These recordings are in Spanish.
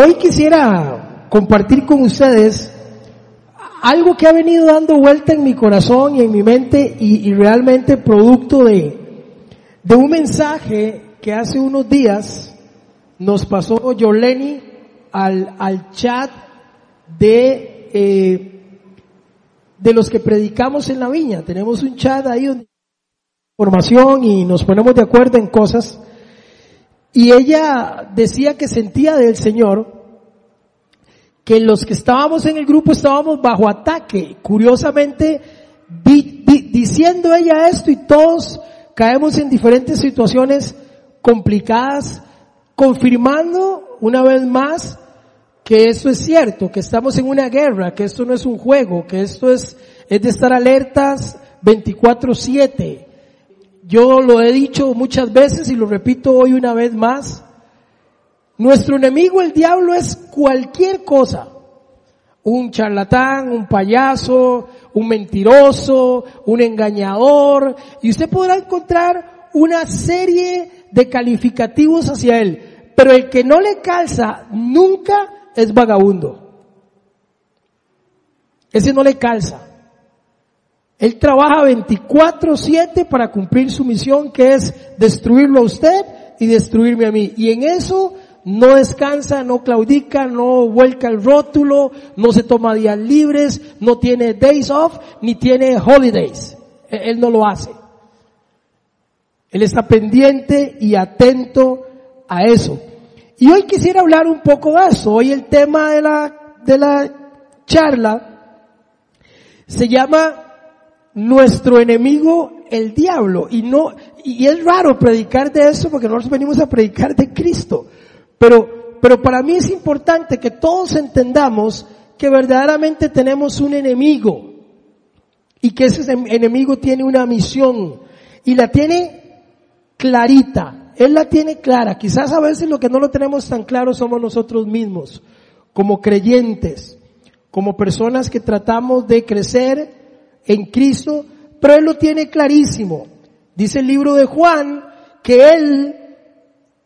Hoy quisiera compartir con ustedes algo que ha venido dando vuelta en mi corazón y en mi mente y, realmente producto de, de un mensaje que hace unos días nos pasó Yoleni al, al chat de, eh, de los que predicamos en la viña. Tenemos un chat ahí donde información y nos ponemos de acuerdo en cosas. Y ella decía que sentía del Señor que los que estábamos en el grupo estábamos bajo ataque. Curiosamente, diciendo ella esto y todos caemos en diferentes situaciones complicadas, confirmando una vez más que eso es cierto, que estamos en una guerra, que esto no es un juego, que esto es, es de estar alertas 24-7. Yo lo he dicho muchas veces y lo repito hoy una vez más. Nuestro enemigo, el diablo, es cualquier cosa. Un charlatán, un payaso, un mentiroso, un engañador. Y usted podrá encontrar una serie de calificativos hacia él. Pero el que no le calza nunca es vagabundo. Ese no le calza. Él trabaja 24/7 para cumplir su misión que es destruirlo a usted y destruirme a mí. Y en eso no descansa, no claudica, no vuelca el rótulo, no se toma días libres, no tiene days off, ni tiene holidays. E-, él no lo hace. Él está pendiente y atento a eso. Y hoy quisiera hablar un poco de eso. Hoy el tema de la, de la charla se llama nuestro enemigo el diablo. Y no, y es raro predicar de eso porque nosotros venimos a predicar de Cristo. Pero, pero para mí es importante que todos entendamos que verdaderamente tenemos un enemigo y que ese enemigo tiene una misión y la tiene clarita. Él la tiene clara. Quizás a veces lo que no lo tenemos tan claro somos nosotros mismos, como creyentes, como personas que tratamos de crecer en Cristo, pero Él lo tiene clarísimo. Dice el libro de Juan que Él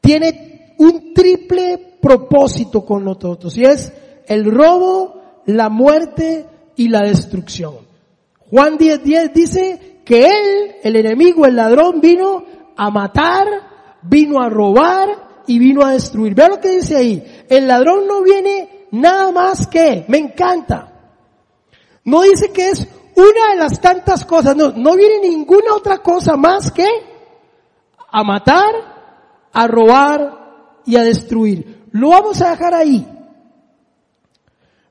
tiene un triple propósito con nosotros y es el robo, la muerte y la destrucción. Juan 10.10 10 dice que Él, el enemigo, el ladrón, vino a matar, vino a robar y vino a destruir. Vea lo que dice ahí. El ladrón no viene nada más que, me encanta. No dice que es una de las tantas cosas, no, no viene ninguna otra cosa más que a matar, a robar y a destruir. Lo vamos a dejar ahí.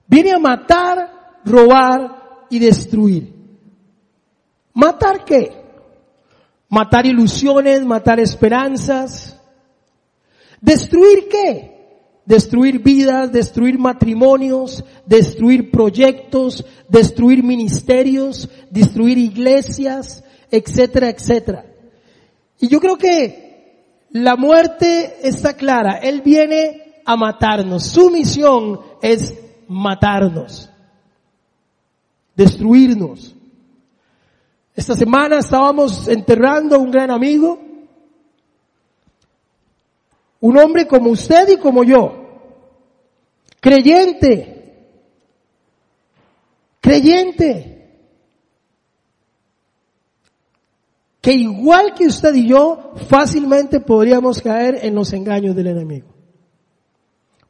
Viene a matar, robar y destruir. ¿Matar qué? Matar ilusiones, matar esperanzas. ¿Destruir qué? Destruir vidas, destruir matrimonios, destruir proyectos, destruir ministerios, destruir iglesias, etcétera, etcétera. Y yo creo que la muerte está clara. Él viene a matarnos. Su misión es matarnos, destruirnos. Esta semana estábamos enterrando a un gran amigo, un hombre como usted y como yo, creyente, creyente, que igual que usted y yo, fácilmente podríamos caer en los engaños del enemigo.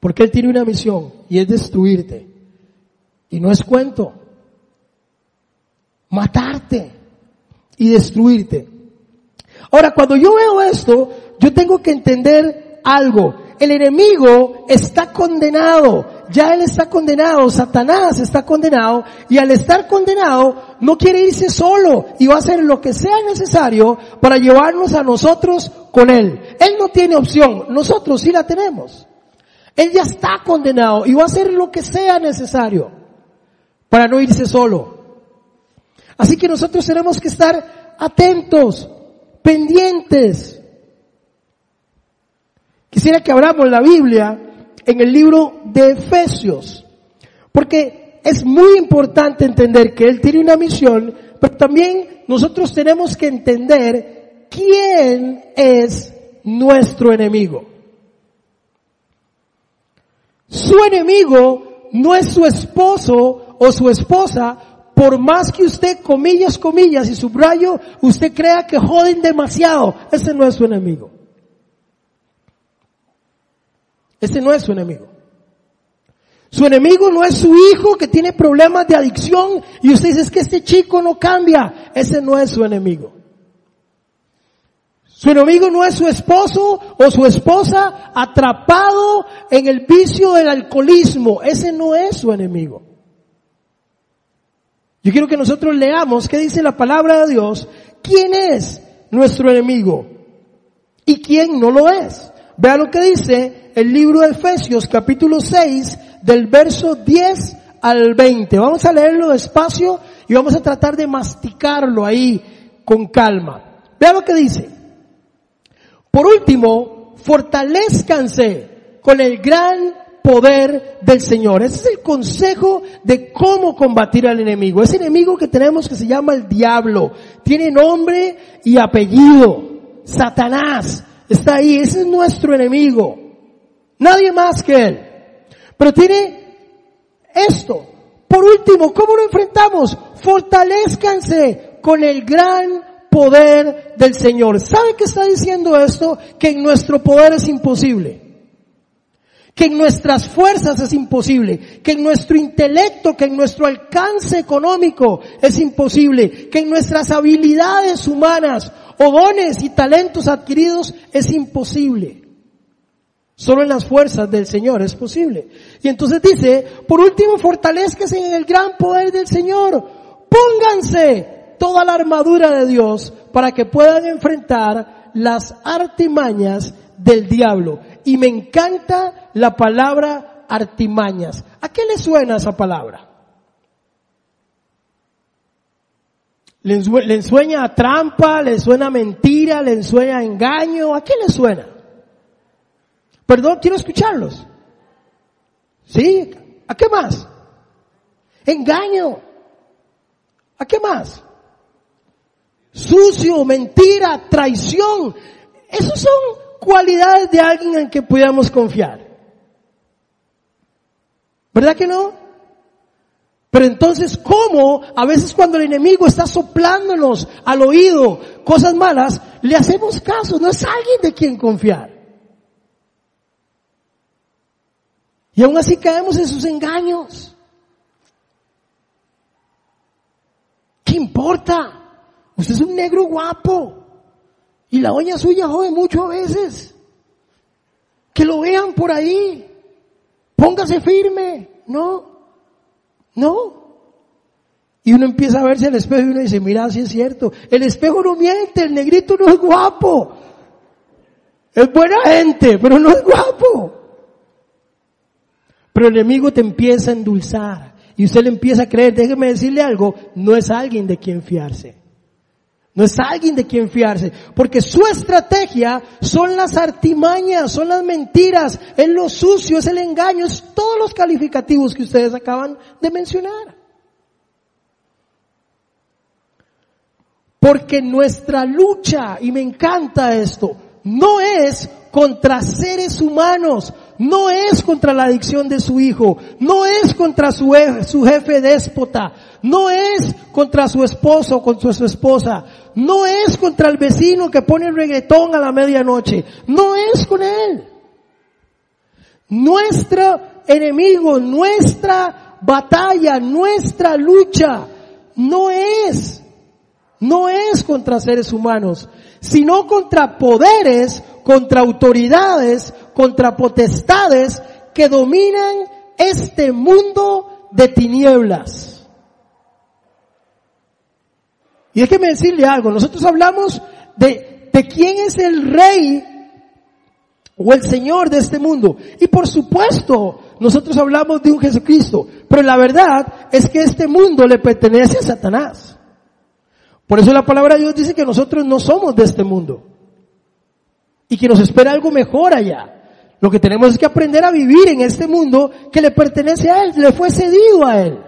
Porque él tiene una misión y es destruirte. Y no es cuento. Matarte y destruirte. Ahora, cuando yo veo esto, yo tengo que entender algo. El enemigo está condenado. Ya él está condenado. Satanás está condenado. Y al estar condenado, no quiere irse solo. Y va a hacer lo que sea necesario para llevarnos a nosotros con él. Él no tiene opción. Nosotros sí la tenemos. Él ya está condenado y va a hacer lo que sea necesario para no irse solo. Así que nosotros tenemos que estar atentos, pendientes, Quisiera que abramos la Biblia en el libro de Efesios, porque es muy importante entender que Él tiene una misión, pero también nosotros tenemos que entender quién es nuestro enemigo. Su enemigo no es su esposo o su esposa, por más que usted, comillas, comillas y subrayo, usted crea que joden demasiado. Ese no es su enemigo. Ese no es su enemigo. Su enemigo no es su hijo que tiene problemas de adicción y usted dice es que este chico no cambia. Ese no es su enemigo. Su enemigo no es su esposo o su esposa atrapado en el vicio del alcoholismo. Ese no es su enemigo. Yo quiero que nosotros leamos qué dice la palabra de Dios. ¿Quién es nuestro enemigo? ¿Y quién no lo es? Vea lo que dice el libro de Efesios capítulo 6 del verso 10 al 20. Vamos a leerlo despacio y vamos a tratar de masticarlo ahí con calma. Vea lo que dice. Por último, fortalezcanse con el gran poder del Señor. Ese es el consejo de cómo combatir al enemigo. Ese enemigo que tenemos que se llama el diablo. Tiene nombre y apellido. Satanás está ahí. Ese es nuestro enemigo. Nadie más que él. Pero tiene esto. Por último, ¿cómo lo enfrentamos? Fortalezcanse con el gran poder del Señor. ¿Sabe qué está diciendo esto? Que en nuestro poder es imposible. Que en nuestras fuerzas es imposible. Que en nuestro intelecto, que en nuestro alcance económico es imposible. Que en nuestras habilidades humanas o y talentos adquiridos es imposible. Solo en las fuerzas del Señor es posible. Y entonces dice, por último, fortalezcase en el gran poder del Señor. Pónganse toda la armadura de Dios para que puedan enfrentar las artimañas del diablo. Y me encanta la palabra artimañas. ¿A qué le suena esa palabra? ¿Le, suena trampa? ¿Le suena mentira? ¿Le suena engaño? ¿A qué le suena? Perdón, quiero escucharlos. ¿Sí? ¿A qué más? Engaño. ¿A qué más? Sucio, mentira, traición. Esas son cualidades de alguien en que podamos confiar. ¿Verdad que no? Pero entonces, ¿cómo a veces cuando el enemigo está soplándonos al oído cosas malas, le hacemos caso? No es alguien de quien confiar. Y aún así caemos en sus engaños. ¿Qué importa? Usted es un negro guapo. Y la doña suya jode mucho a veces. Que lo vean por ahí. Póngase firme. No. No. Y uno empieza a verse al espejo y uno dice, mira, si es cierto. El espejo no miente, el negrito no es guapo. Es buena gente, pero no es guapo. Pero el enemigo te empieza a endulzar y usted le empieza a creer, déjeme decirle algo, no es alguien de quien fiarse. No es alguien de quien fiarse, porque su estrategia son las artimañas, son las mentiras, es lo sucio, es el engaño, es todos los calificativos que ustedes acaban de mencionar. Porque nuestra lucha, y me encanta esto, no es contra seres humanos, no es contra la adicción de su hijo, no es contra su, su jefe déspota, no es contra su esposo o contra su esposa, no es contra el vecino que pone el reggaetón a la medianoche, no es con él. Nuestro enemigo, nuestra batalla, nuestra lucha, no es, no es contra seres humanos, sino contra poderes, contra autoridades, contra potestades que dominan este mundo de tinieblas. Y déjeme decirle algo, nosotros hablamos de, de quién es el rey o el Señor de este mundo. Y por supuesto, nosotros hablamos de un Jesucristo, pero la verdad es que este mundo le pertenece a Satanás. Por eso la palabra de Dios dice que nosotros no somos de este mundo y que nos espera algo mejor allá. Lo que tenemos es que aprender a vivir en este mundo que le pertenece a Él, le fue cedido a Él.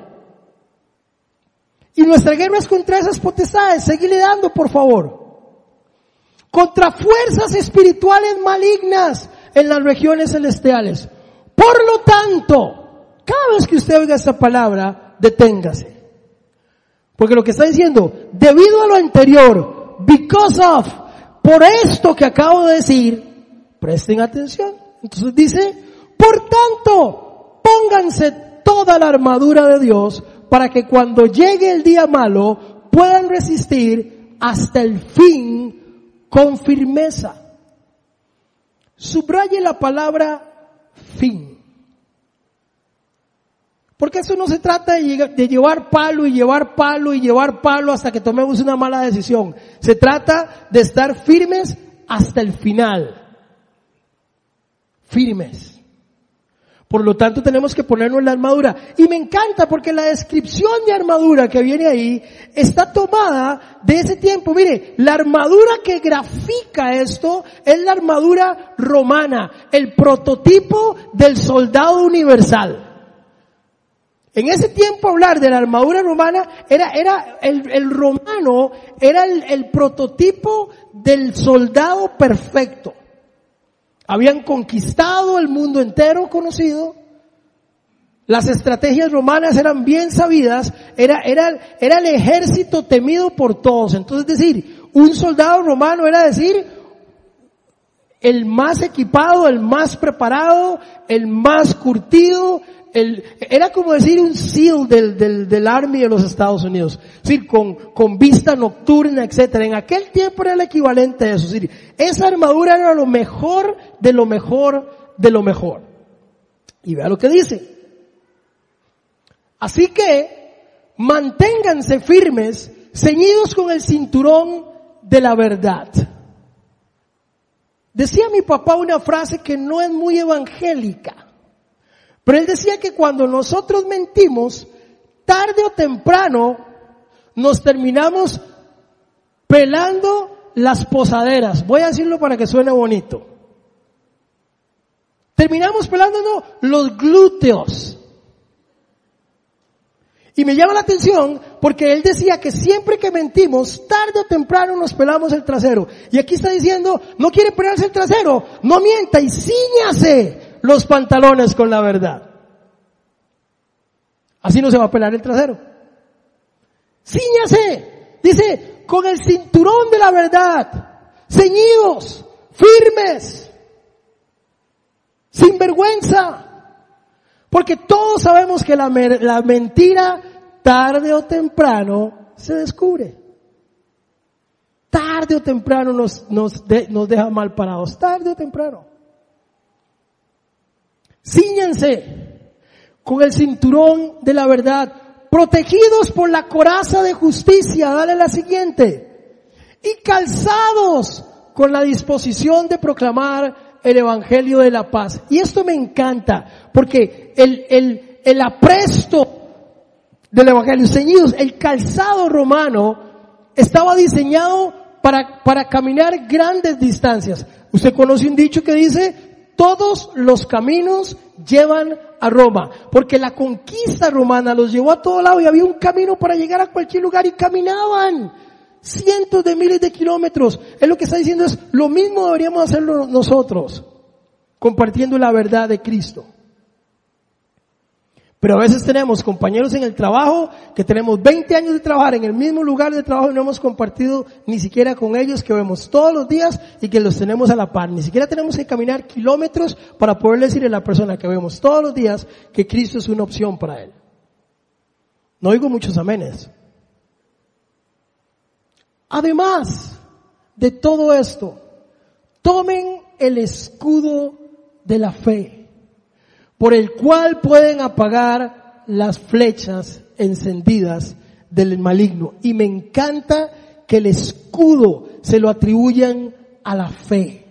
Y nuestra guerra es contra esas potestades, seguirle dando por favor. Contra fuerzas espirituales malignas en las regiones celestiales. Por lo tanto, cada vez que usted oiga esta palabra, deténgase. Porque lo que está diciendo, debido a lo anterior, because of, por esto que acabo de decir, presten atención. Entonces dice, por tanto, pónganse toda la armadura de Dios para que cuando llegue el día malo puedan resistir hasta el fin con firmeza. Subraye la palabra fin. Porque eso no se trata de, llevar palo y llevar palo y llevar palo hasta que tomemos una mala decisión. Se trata de estar firmes hasta el final. Firmes. Por lo tanto tenemos que ponernos la armadura. Y me encanta porque la descripción de armadura que viene ahí está tomada de ese tiempo. Mire, la armadura que grafica esto es la armadura romana, el prototipo del soldado universal. En ese tiempo hablar de la armadura romana era, era, el, romano era el, el prototipo del soldado perfecto. Habían conquistado el mundo entero conocido. Las estrategias romanas eran bien sabidas. Era, era, era el ejército temido por todos. Entonces, decir, un soldado romano era decir, el más equipado, el más preparado, el más curtido, era como decir un SEAL del, del, del Army de los Estados Unidos. Es decir, con, con vista nocturna, etcétera. En aquel tiempo era el equivalente a eso. Esa armadura era lo mejor de lo mejor de lo mejor. Y vea lo que dice. Así que, manténganse firmes, ceñidos con el cinturón de la verdad. Decía mi papá una frase que no es muy evangélica. Pero él decía que cuando nosotros mentimos, tarde o temprano nos terminamos pelando las posaderas. Voy a decirlo para que suene bonito. Terminamos pelándonos los glúteos. Y me llama la atención porque él decía que siempre que mentimos, tarde o temprano nos pelamos el trasero. Y aquí está diciendo, no quiere pelarse el trasero, no mienta y ciñase los pantalones con la verdad. Así no se va a pelar el trasero. Cíñase, dice, con el cinturón de la verdad, ceñidos, firmes, sin vergüenza. Porque todos sabemos que la, la mentira tarde o temprano se descubre. Tarde o temprano nos, nos, nos deja mal parados, tarde o temprano. Cíñense con el cinturón de la verdad, protegidos por la coraza de justicia, dale la siguiente, y calzados con la disposición de proclamar el Evangelio de la paz. Y esto me encanta, porque el, el, el apresto del Evangelio, ceñidos, el calzado romano estaba diseñado para, para caminar grandes distancias. Usted conoce un dicho que dice, todos los caminos llevan a Roma, porque la conquista romana los llevó a todo lado y había un camino para llegar a cualquier lugar y caminaban cientos de miles de kilómetros. Es lo que está diciendo es, lo mismo deberíamos hacerlo nosotros, compartiendo la verdad de Cristo. Pero a veces tenemos compañeros en el trabajo que tenemos 20 años de trabajar en el mismo lugar de trabajo y no hemos compartido ni siquiera con ellos que vemos todos los días y que los tenemos a la par. Ni siquiera tenemos que caminar kilómetros para poder decirle a la persona que vemos todos los días que Cristo es una opción para él. No oigo muchos amenes. Además de todo esto, tomen el escudo de la fe por el cual pueden apagar las flechas encendidas del maligno. Y me encanta que el escudo se lo atribuyan a la fe.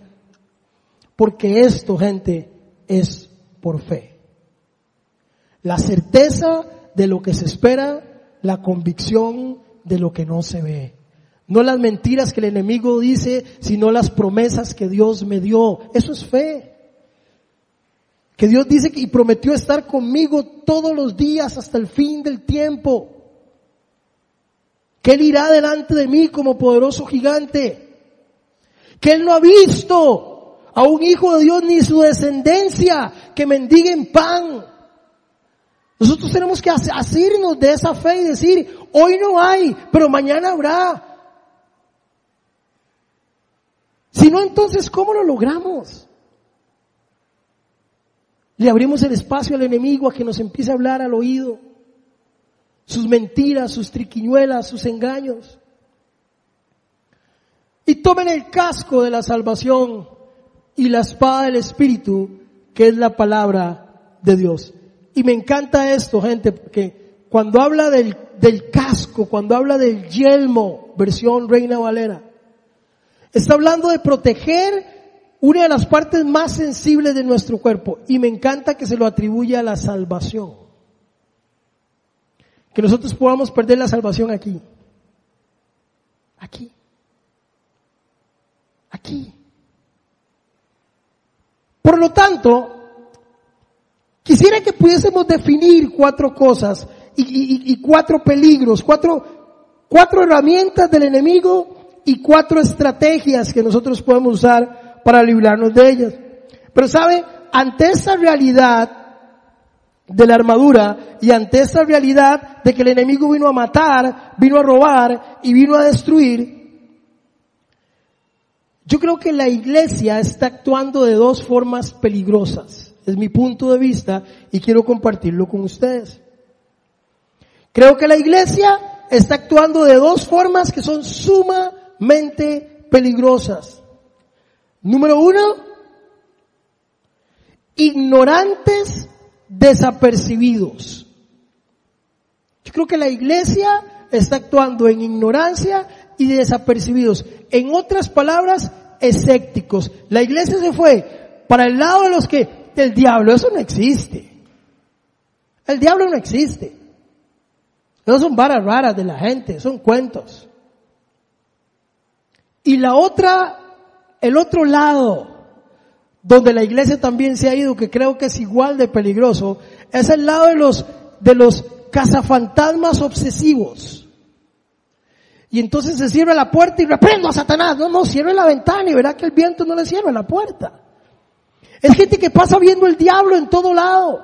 Porque esto, gente, es por fe. La certeza de lo que se espera, la convicción de lo que no se ve. No las mentiras que el enemigo dice, sino las promesas que Dios me dio. Eso es fe. Que Dios dice y prometió estar conmigo todos los días hasta el fin del tiempo. Que Él irá delante de mí como poderoso gigante. Que Él no ha visto a un hijo de Dios ni su descendencia que mendiguen pan. Nosotros tenemos que asirnos de esa fe y decir, hoy no hay, pero mañana habrá. Si no, entonces, ¿cómo lo logramos? Le abrimos el espacio al enemigo a que nos empiece a hablar al oído. Sus mentiras, sus triquiñuelas, sus engaños. Y tomen el casco de la salvación y la espada del Espíritu, que es la palabra de Dios. Y me encanta esto, gente, porque cuando habla del, del casco, cuando habla del yelmo, versión Reina Valera, está hablando de proteger una de las partes más sensibles de nuestro cuerpo. Y me encanta que se lo atribuya a la salvación. Que nosotros podamos perder la salvación aquí. Aquí. Aquí. Por lo tanto, quisiera que pudiésemos definir cuatro cosas y, cuatro peligros, cuatro, cuatro herramientas del enemigo y cuatro estrategias que nosotros podemos usar para librarnos de ellas. Pero sabe, ante esa realidad de la armadura y ante esa realidad de que el enemigo vino a matar, vino a robar y vino a destruir, yo creo que la iglesia está actuando de dos formas peligrosas. Es mi punto de vista y quiero compartirlo con ustedes. Creo que la iglesia está actuando de dos formas que son sumamente peligrosas. Número uno, ignorantes desapercibidos. Yo creo que la iglesia está actuando en ignorancia y desapercibidos. En otras palabras, escépticos. La iglesia se fue para el lado de los que, el diablo, eso no existe. El diablo no existe. No son varas raras de la gente, son cuentos. Y la otra, el otro lado, donde la iglesia también se ha ido, que creo que es igual de peligroso, es el lado de los, de los cazafantasmas obsesivos. Y entonces se cierra la puerta y reprendo a Satanás. No, no, cierre la ventana y verá que el viento no le cierra la puerta. Es gente que pasa viendo el diablo en todo lado.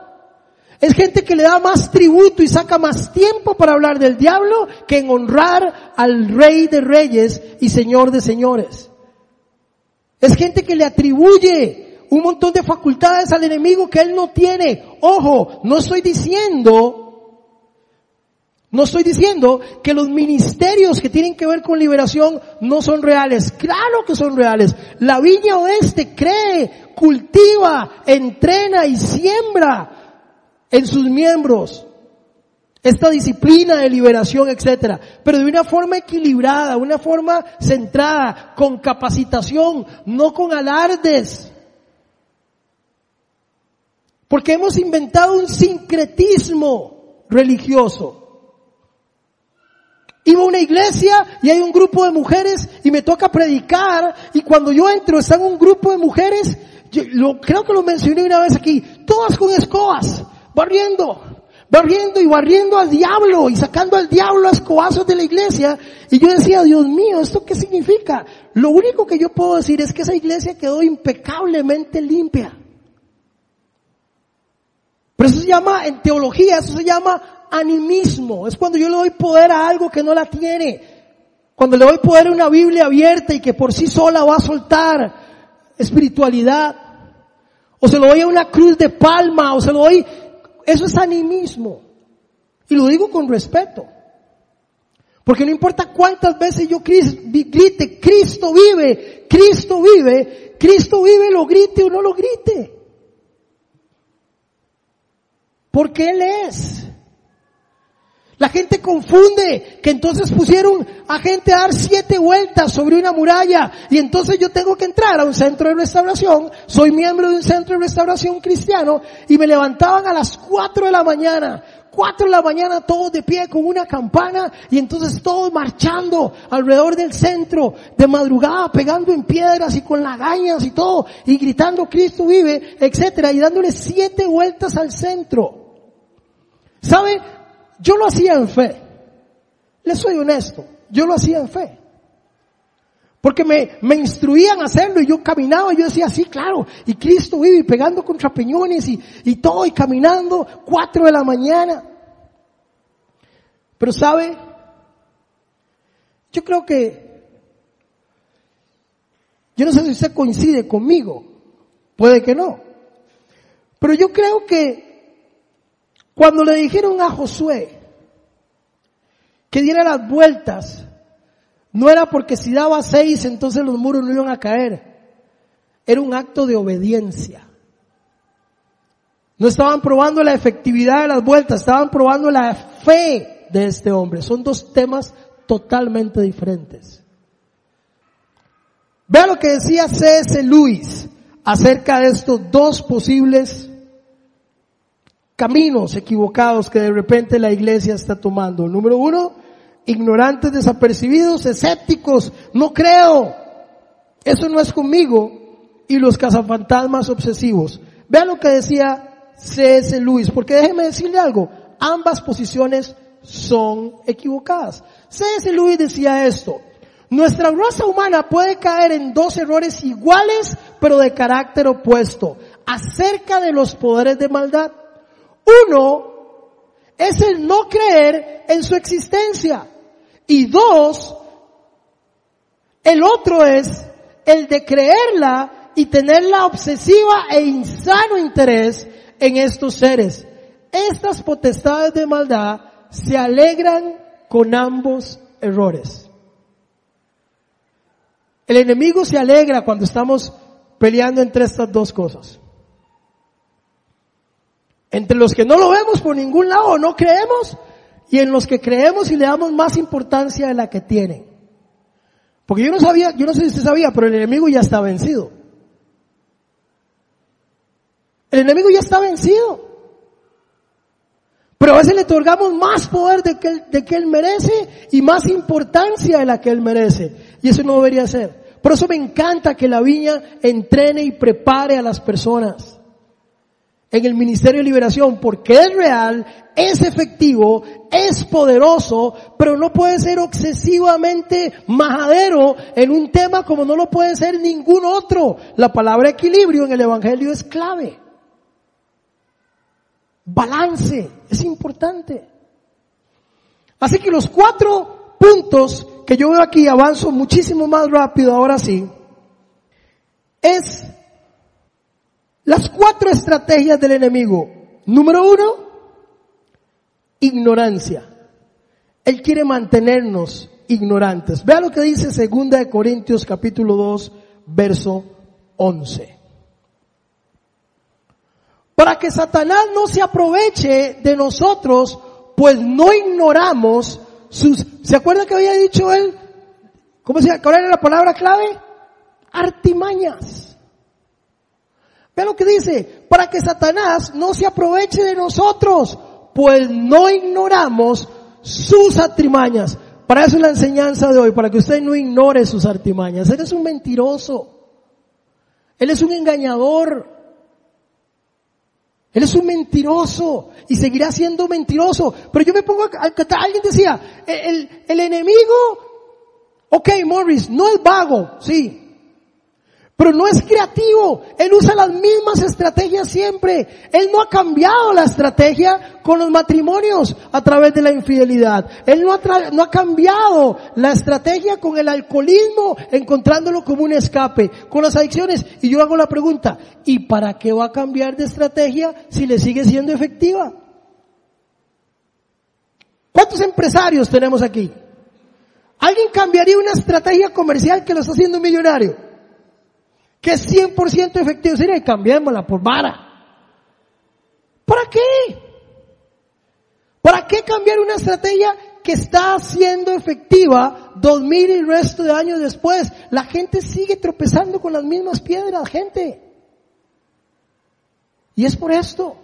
Es gente que le da más tributo y saca más tiempo para hablar del diablo que en honrar al rey de reyes y señor de señores. Es gente que le atribuye un montón de facultades al enemigo que él no tiene. Ojo, no estoy diciendo no estoy diciendo que los ministerios que tienen que ver con liberación no son reales. Claro que son reales. La Viña Oeste cree, cultiva, entrena y siembra en sus miembros esta disciplina de liberación, etcétera, pero de una forma equilibrada, una forma centrada, con capacitación, no con alardes. Porque hemos inventado un sincretismo religioso. Iba a una iglesia y hay un grupo de mujeres y me toca predicar y cuando yo entro están un grupo de mujeres, lo, creo que lo mencioné una vez aquí, todas con escobas, barriendo, barriendo y barriendo al diablo y sacando al diablo a escobazos de la iglesia. Y yo decía, Dios mío, ¿esto qué significa? Lo único que yo puedo decir es que esa iglesia quedó impecablemente limpia. Pero eso se llama, en teología, eso se llama animismo. Es cuando yo le doy poder a algo que no la tiene. Cuando le doy poder a una Biblia abierta y que por sí sola va a soltar espiritualidad. O se lo doy a una cruz de palma, o se lo doy, eso es animismo. Y lo digo con respeto. Porque no importa cuántas veces yo grite, Cristo vive, Cristo vive, Cristo vive, lo grite o no lo grite. Porque Él es. La gente confunde que entonces pusieron a gente a dar siete vueltas sobre una muralla y entonces yo tengo que entrar a un centro de restauración, soy miembro de un centro de restauración cristiano y me levantaban a las cuatro de la mañana, cuatro de la mañana todos de pie con una campana y entonces todos marchando alrededor del centro de madrugada pegando en piedras y con lagañas y todo y gritando Cristo vive, etcétera y dándole siete vueltas al centro. ¿Sabe? Yo lo hacía en fe. Le soy honesto. Yo lo hacía en fe. Porque me, me instruían a hacerlo y yo caminaba y yo decía, sí, claro. Y Cristo vive pegando contra peñones y, y todo y caminando cuatro de la mañana. Pero sabe, yo creo que, yo no sé si usted coincide conmigo, puede que no. Pero yo creo que cuando le dijeron a Josué que diera las vueltas no era porque si daba seis entonces los muros no iban a caer. Era un acto de obediencia. No estaban probando la efectividad de las vueltas, estaban probando la fe de este hombre. Son dos temas totalmente diferentes. Vea lo que decía C.S. Lewis acerca de estos dos posibles caminos equivocados que de repente la iglesia está tomando. Número uno, ignorantes, desapercibidos, escépticos, no creo, eso no es conmigo, y los cazafantasmas obsesivos. Vean lo que decía C.S. Lewis, porque déjeme decirle algo, ambas posiciones son equivocadas. C.S. Lewis decía esto, nuestra raza humana puede caer en dos errores iguales, pero de carácter opuesto, acerca de los poderes de maldad. Uno es el no creer en su existencia. Y dos, el otro es el de creerla y tener la obsesiva e insano interés en estos seres. Estas potestades de maldad se alegran con ambos errores. El enemigo se alegra cuando estamos peleando entre estas dos cosas. Entre los que no lo vemos por ningún lado, no creemos, y en los que creemos y le damos más importancia de la que tienen. Porque yo no sabía, yo no sé si usted sabía, pero el enemigo ya está vencido. El enemigo ya está vencido. Pero a veces le otorgamos más poder de que, él, de que él merece y más importancia de la que él merece. Y eso no debería ser. Por eso me encanta que la viña entrene y prepare a las personas en el Ministerio de Liberación porque es real, es efectivo, es poderoso, pero no puede ser excesivamente majadero en un tema como no lo puede ser ningún otro. La palabra equilibrio en el Evangelio es clave. Balance es importante. Así que los cuatro puntos que yo veo aquí, avanzo muchísimo más rápido ahora sí, es las cuatro estrategias del enemigo. Número uno, ignorancia. Él quiere mantenernos ignorantes. Vea lo que dice segunda de Corintios capítulo 2, verso 11. Para que Satanás no se aproveche de nosotros, pues no ignoramos sus, ¿se acuerda que había dicho él? ¿Cómo se? ¿Cuál era la palabra clave? Artimañas. Ve lo que dice, para que Satanás no se aproveche de nosotros, pues no ignoramos sus artimañas. Para eso es la enseñanza de hoy, para que usted no ignore sus artimañas. Él es un mentiroso. Él es un engañador. Él es un mentiroso y seguirá siendo mentiroso. Pero yo me pongo, a, alguien decía, el, el enemigo, ok Morris, no es vago, sí, pero no es creativo. Él usa las mismas estrategias siempre. Él no ha cambiado la estrategia con los matrimonios a través de la infidelidad. Él no ha, no ha cambiado la estrategia con el alcoholismo, encontrándolo como un escape, con las adicciones. Y yo hago la pregunta, ¿y para qué va a cambiar de estrategia si le sigue siendo efectiva? ¿Cuántos empresarios tenemos aquí? ¿Alguien cambiaría una estrategia comercial que lo está haciendo millonario? Que es 100% efectivo. Sería, cambiémosla por vara. ¿Para qué? ¿Para qué cambiar una estrategia que está siendo efectiva dos mil y resto de años después? La gente sigue tropezando con las mismas piedras, gente. Y es por esto.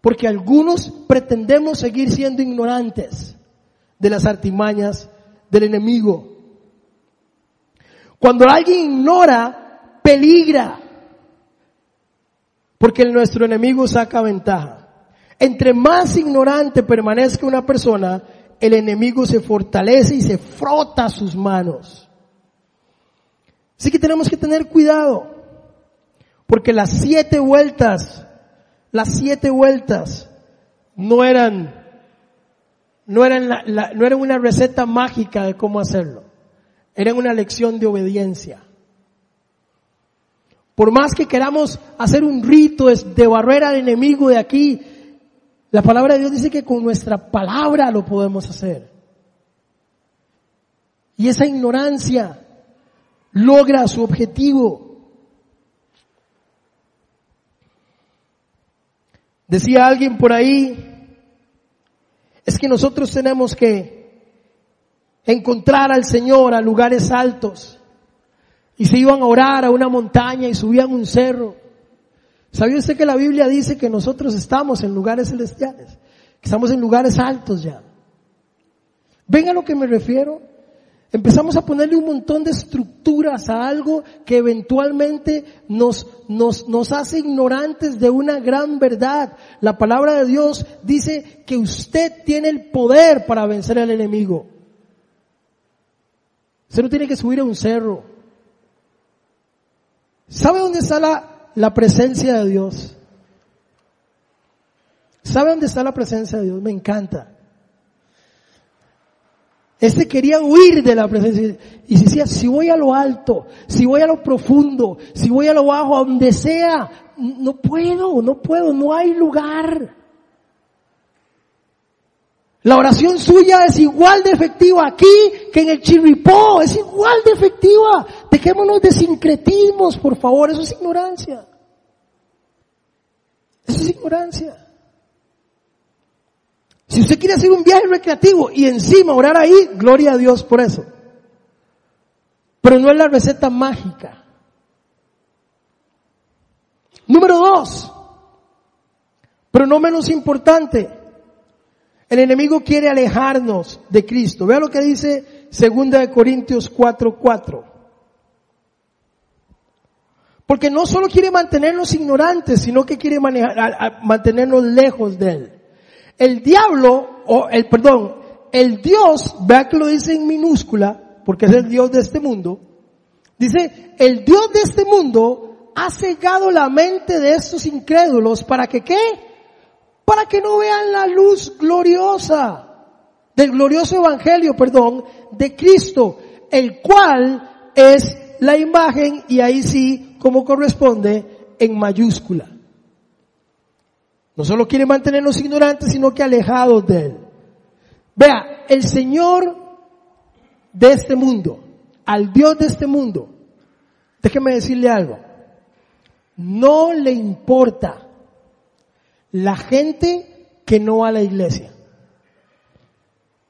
Porque algunos pretendemos seguir siendo ignorantes de las artimañas del enemigo. Cuando alguien ignora peligra. Porque nuestro enemigo saca ventaja. Entre más ignorante permanezca una persona, el enemigo se fortalece y se frota sus manos. Así que tenemos que tener cuidado, porque las siete vueltas, las siete vueltas no eran, no eran, no eran una receta mágica de cómo hacerlo, eran una lección de obediencia. Por más que queramos hacer un rito de barrer al enemigo de aquí, la palabra de Dios dice que con nuestra palabra lo podemos hacer. Y esa ignorancia logra su objetivo. Decía alguien por ahí, es que nosotros tenemos que encontrar al Señor a lugares altos. Y se iban a orar a una montaña y subían un cerro. ¿Sabía usted que la Biblia dice que nosotros estamos en lugares celestiales? Que estamos en lugares altos ya. ¿Ven a lo que me refiero? Empezamos a ponerle un montón de estructuras a algo que eventualmente nos, nos, nos hace ignorantes de una gran verdad. La palabra de Dios dice que usted tiene el poder para vencer al enemigo. Usted no tiene que subir a un cerro. ¿Sabe dónde está la, presencia de Dios. ¿Sabe dónde está la presencia de Dios? Me encanta. Este quería huir de la presencia y decía, si voy a lo alto, si voy a lo profundo, si voy a lo bajo, a donde sea, no puedo, no puedo, no hay lugar. La oración suya es igual de efectiva aquí que en el chirripó, es igual de efectiva. Dejémonos de sincretismos, por favor, eso es ignorancia. Eso es ignorancia. Si usted quiere hacer un viaje recreativo y encima orar ahí, gloria a Dios por eso. Pero no es la receta mágica. Número dos, pero no menos importante, el enemigo quiere alejarnos de Cristo. Vea lo que dice 2 Corintios 4:4. Porque no solo quiere mantenernos ignorantes, sino que quiere mantenernos lejos de Él. El diablo, o el, perdón, el Dios, vea que lo dice en minúscula, porque es el Dios de este mundo, dice, el Dios de este mundo ha cegado la mente de estos incrédulos para que qué? Para que no vean la luz gloriosa del glorioso evangelio, perdón, de Cristo, el cual es la imagen y ahí sí, como corresponde, en mayúscula. No solo quiere mantenernos ignorantes, sino que alejados de Él. Vea, el Señor de este mundo, al Dios de este mundo, déjeme decirle algo, no le importa la gente que no va a la iglesia.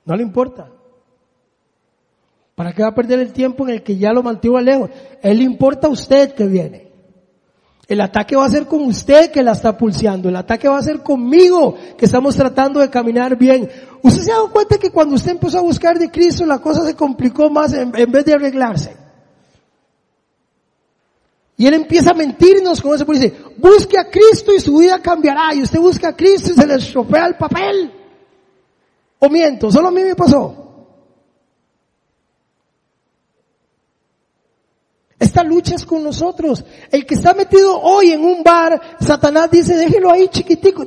No le importa. ¿Para qué va a perder el tiempo en el que ya lo mantuvo lejos? Él le importa a usted que viene. El ataque va a ser con usted que la está pulseando. El ataque va a ser conmigo que estamos tratando de caminar bien. ¿Usted se ha dado cuenta que cuando usted empezó a buscar de Cristo la cosa se complicó más en, en vez de arreglarse? Y él empieza a mentirnos con eso, porque dice, busque a Cristo y su vida cambiará. Y usted busca a Cristo y se le estropea el papel. O miento, solo a mí me pasó. Esta lucha es con nosotros. El que está metido hoy en un bar, Satanás dice, déjelo ahí chiquitico,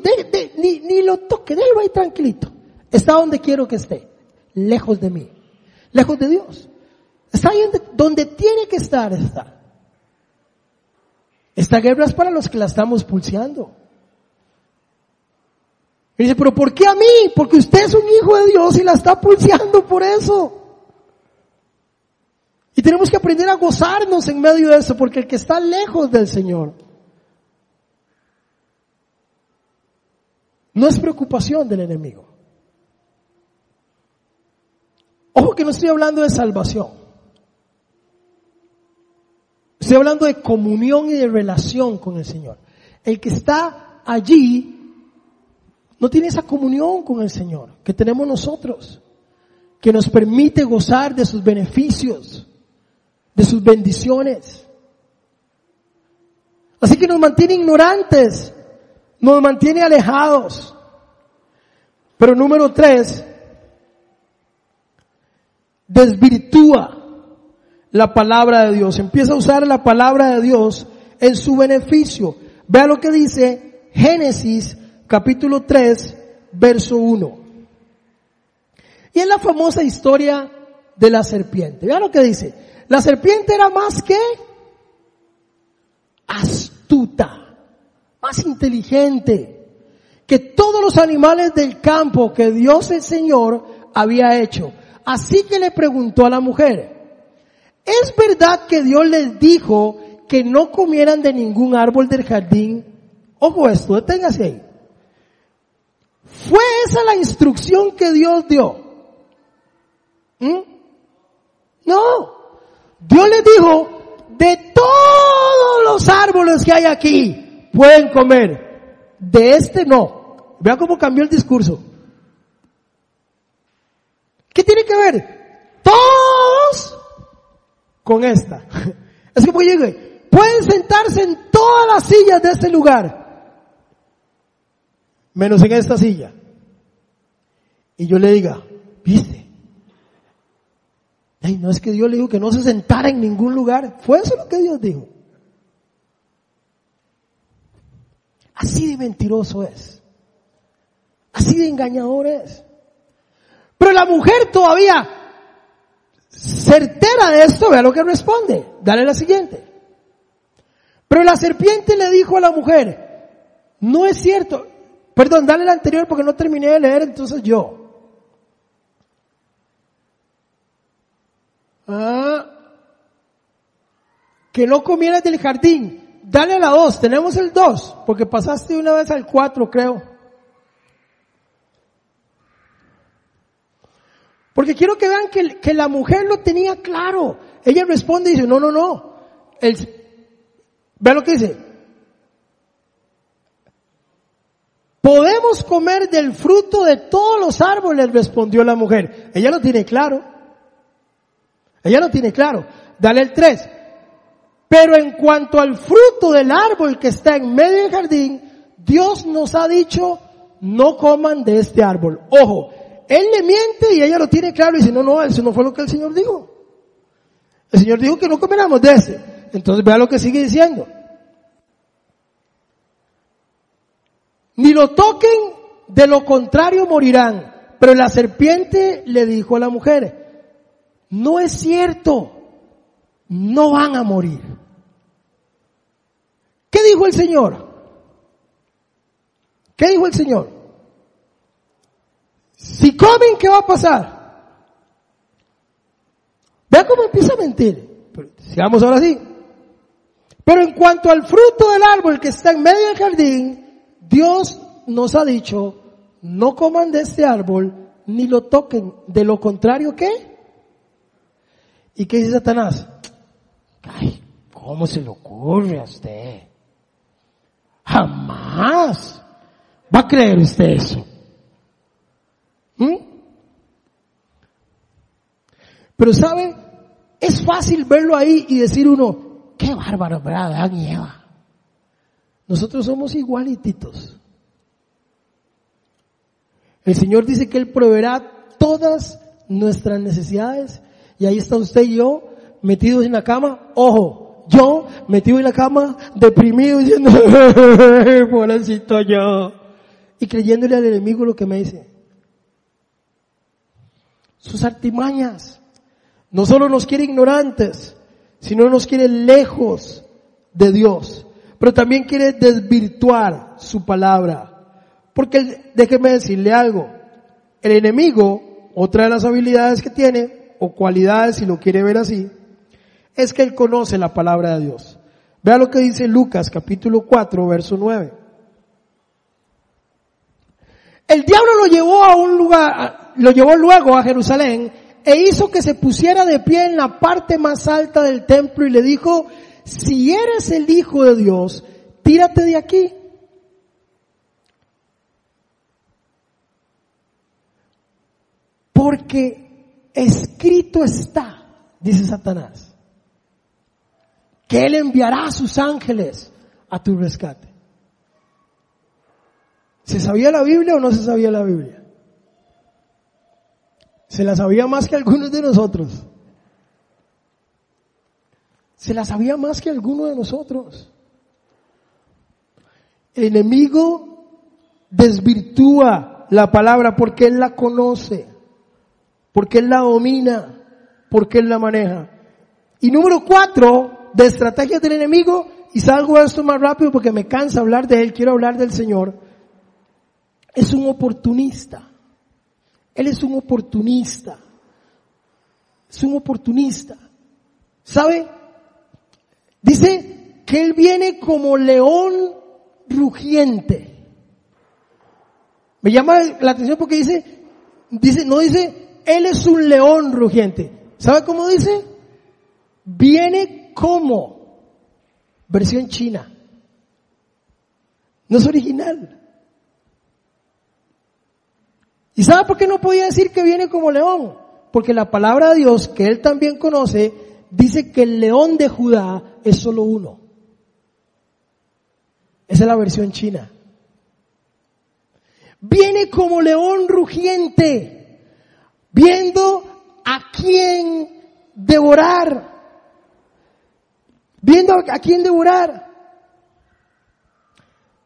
ni, ni lo toque, déjelo ahí tranquilito. Está donde quiero que esté, lejos de mí, lejos de Dios. Está ahí donde, donde tiene que estar, está. Esta guerra es para los que la estamos pulseando. Y dice, pero ¿por qué a mí? Porque usted es un hijo de Dios y la está pulseando por eso. Y tenemos que aprender a gozarnos en medio de eso, porque el que está lejos del Señor no es preocupación del enemigo. Ojo que no estoy hablando de salvación. Estoy hablando de comunión y de relación con el Señor. El que está allí no tiene esa comunión con el Señor que tenemos nosotros, que nos permite gozar de sus beneficios, de sus bendiciones. Así que nos mantiene ignorantes, nos mantiene alejados. Pero número tres, desvirtúa la palabra de Dios, empieza a usar la palabra de Dios en su beneficio. Vea lo que dice Génesis capítulo 3, verso 1. Y es la famosa historia de la serpiente. Vea lo que dice. La serpiente era más que astuta, más inteligente que todos los animales del campo que Dios el Señor había hecho. Así que le preguntó a la mujer, ¿es verdad que Dios les dijo que no comieran de ningún árbol del jardín? Ojo esto, deténgase ahí. ¿Fue esa la instrucción que Dios dio? ¿Mm? No. Dios les dijo, de todos los árboles que hay aquí, pueden comer. De este no. Vea cómo cambió el discurso. ¿Qué tiene que ver? Con esta. Es como llegue, pueden sentarse en todas las sillas de este lugar, menos en esta silla. Y yo le diga, viste, Ay, no es que Dios le dijo que no se sentara en ningún lugar. Fue eso lo que Dios dijo. Así de mentiroso es. Así de engañador es. Pero la mujer todavía certera de esto, vea lo que responde. Dale la siguiente. Pero la serpiente le dijo a la mujer, no es cierto. Perdón, dale la anterior porque no terminé de leer, entonces yo. Ah, que no comieras del jardín. Dale a la dos, tenemos el dos, porque pasaste una vez al cuatro, creo. Porque quiero que vean que, que, la mujer lo tenía claro. Ella responde y dice, no, no, no. El, ve lo que dice. Podemos comer del fruto de todos los árboles, respondió la mujer. Ella lo tiene claro. Ella lo tiene claro. Dale el 3. Pero en cuanto al fruto del árbol que está en medio del jardín, Dios nos ha dicho, no coman de este árbol. Ojo, él le miente y ella lo tiene claro y dice, no, no, eso no fue lo que el Señor dijo. El Señor dijo que no comiéramos de ese. Entonces vea lo que sigue diciendo. Ni lo toquen, de lo contrario morirán. Pero la serpiente le dijo a la mujer, no es cierto, no van a morir. ¿Qué dijo el Señor? ¿Qué dijo el Señor? Si comen, ¿qué va a pasar? Vea cómo empieza a mentir. sigamos ahora sí. Pero en cuanto al fruto del árbol que está en medio del jardín, Dios nos ha dicho, no coman de este árbol, ni lo toquen. De lo contrario, ¿qué? ¿Y qué dice Satanás? Ay, ¿cómo se le ocurre a usted? Jamás va a creer usted eso. ¿Mm? Pero sabe, es fácil verlo ahí y decir uno, qué bárbaro, ¿verdad? Adán. Nosotros somos igualititos. El Señor dice que Él proveerá todas nuestras necesidades y ahí está usted y yo metidos en la cama. Ojo, yo metido en la cama, deprimido, diciendo, pobrecito yo. Y creyéndole al enemigo lo que me dice. Sus artimañas. No solo nos quiere ignorantes, sino nos quiere lejos de Dios. Pero también quiere desvirtuar su palabra. Porque déjeme decirle algo. El enemigo, otra de las habilidades que tiene, o cualidades, si lo quiere ver así, es que él conoce la palabra de Dios. Vea lo que dice Lucas capítulo 4, verso 9. El diablo lo llevó a un lugar, lo llevó luego a Jerusalén e hizo que se pusiera de pie en la parte más alta del templo y le dijo, si eres el hijo de Dios, tírate de aquí. Porque escrito está, dice Satanás, que Él enviará a sus ángeles a tu rescate. ¿Se sabía la Biblia o no se sabía la Biblia? Se la sabía más que algunos de nosotros. se la sabía más que alguno de nosotros. El enemigo desvirtúa la palabra porque él la conoce, porque él la domina, porque él la maneja. Y número cuatro, de estrategias del enemigo, y salgo a esto más rápido porque me cansa hablar de él, quiero hablar del Señor, es un oportunista. Él es un oportunista. Es un oportunista. ¿Sabe? Dice que él viene como león rugiente. Me llama la atención porque dice, dice, no dice, él es un león rugiente. ¿Sabe cómo dice? Viene como versión china. No es original. ¿Y sabe por qué no podía decir que viene como león? Porque la palabra de Dios, que él también conoce, dice que el león de Judá es solo uno. Esa es la versión china. Viene como león rugiente, viendo a quién devorar. Viendo a quién devorar.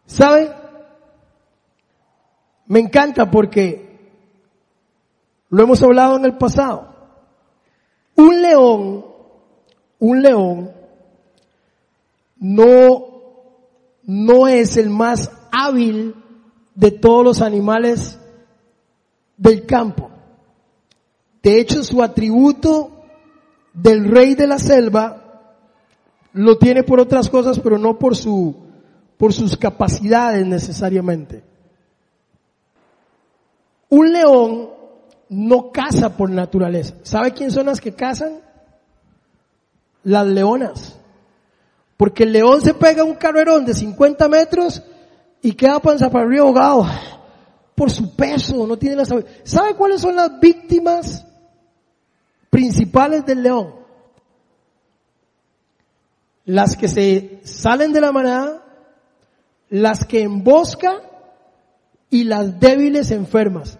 ¿Sabe? Me encanta porque lo hemos hablado en el pasado. Un león, un león no, no es el más hábil de todos los animales del campo. De hecho, su atributo del rey de la selva lo tiene por otras cosas, pero no por su, por sus capacidades necesariamente. Un león no caza por naturaleza. ¿Sabe quién son las que cazan? Las leonas. Porque el león se pega un carrerón de 50 metros y queda panza para arriba ahogado por su peso, no tiene la ¿Sabe cuáles son las víctimas principales del león? Las que se salen de la manada, las que embosca y las débiles enfermas.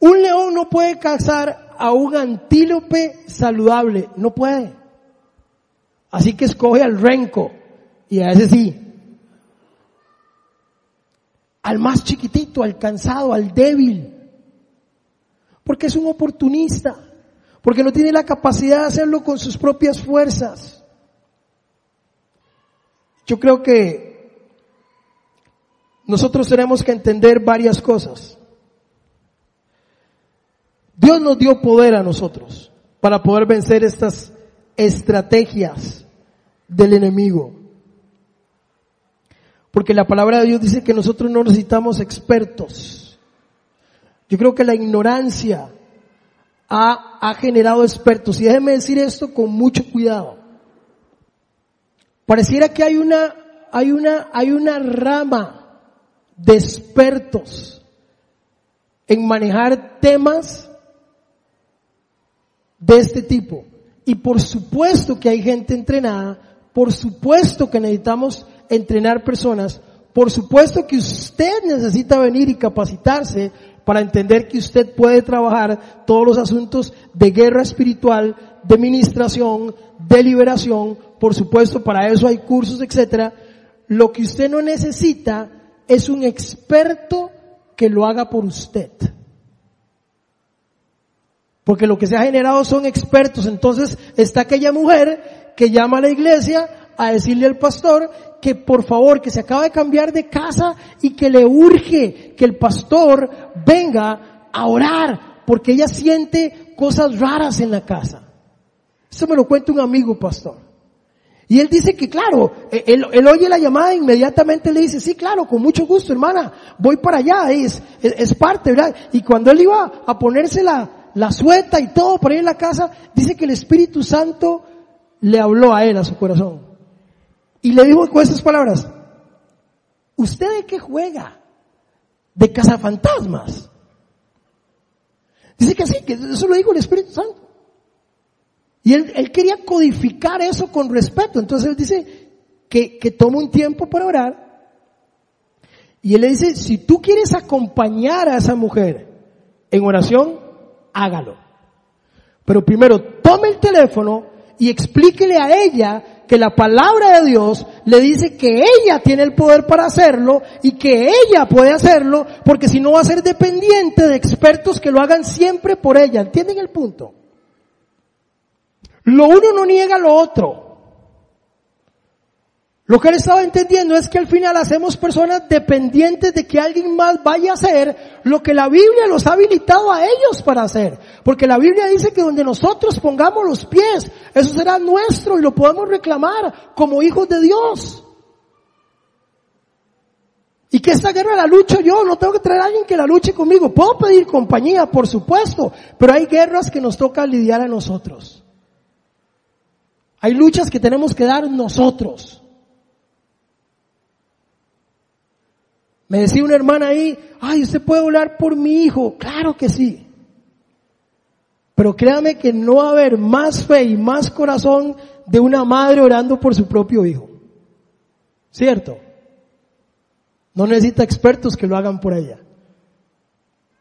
Un león no puede cazar a un antílope saludable, no puede. Así que escoge al renco y a ese sí. Al más chiquitito, al cansado, al débil. Porque es un oportunista. Porque no tiene la capacidad de hacerlo con sus propias fuerzas. Yo creo que nosotros tenemos que entender varias cosas. Dios nos dio poder a nosotros para poder vencer estas estrategias del enemigo. Porque la palabra de Dios dice que nosotros no necesitamos expertos. Yo creo que la ignorancia ha, generado expertos. Y déjeme decir esto con mucho cuidado. Pareciera que hay una, hay una, hay una rama de expertos en manejar temas de este tipo. Y por supuesto que hay gente entrenada, por supuesto que necesitamos entrenar personas, por supuesto que usted necesita venir y capacitarse para entender que usted puede trabajar todos los asuntos de guerra espiritual, de ministración, de liberación, por supuesto para eso hay cursos, etcétera. Lo que usted no necesita es un experto que lo haga por usted. Porque lo que se ha generado son expertos. Entonces está aquella mujer que llama a la iglesia a decirle al pastor que por favor, que se acaba de cambiar de casa y que le urge que el pastor venga a orar porque ella siente cosas raras en la casa. Eso me lo cuenta un amigo pastor. Y él dice que claro, e-, él, oye la llamada e inmediatamente le dice, sí, claro, con mucho gusto, hermana, voy para allá, es, es, es parte, ¿verdad? Y cuando él iba a ponerse la, la sueta y todo por ahí en la casa, dice que el Espíritu Santo le habló a él, a su corazón. Y le dijo con estas palabras, ¿usted de qué juega? De cazafantasmas. Dice que sí, que eso lo dijo el Espíritu Santo. Y él, él quería codificar eso con respeto. Entonces él dice que, que toma un tiempo para orar. Y él le dice, si tú quieres acompañar a esa mujer en oración, hágalo. Pero primero tome el teléfono y explíquele a ella que la palabra de Dios le dice que ella tiene el poder para hacerlo y que ella puede hacerlo porque si no va a ser dependiente de expertos que lo hagan siempre por ella. ¿Entienden el punto? Lo uno no niega lo otro. Lo que él estaba entendiendo es que al final hacemos personas dependientes de que alguien más vaya a hacer lo que la Biblia los ha habilitado a ellos para hacer. Porque la Biblia dice que donde nosotros pongamos los pies, eso será nuestro y lo podemos reclamar como hijos de Dios. Y que esta guerra la lucho yo, no tengo que traer a alguien que la luche conmigo. Puedo pedir compañía, por supuesto, pero hay guerras que nos toca lidiar a nosotros. Hay luchas que tenemos que dar nosotros. Me decía una hermana ahí, ay, ¿usted puede orar por mi hijo? Claro que sí. Pero créame que no va a haber más fe y más corazón de una madre orando por su propio hijo. ¿Cierto? No necesita expertos que lo hagan por ella.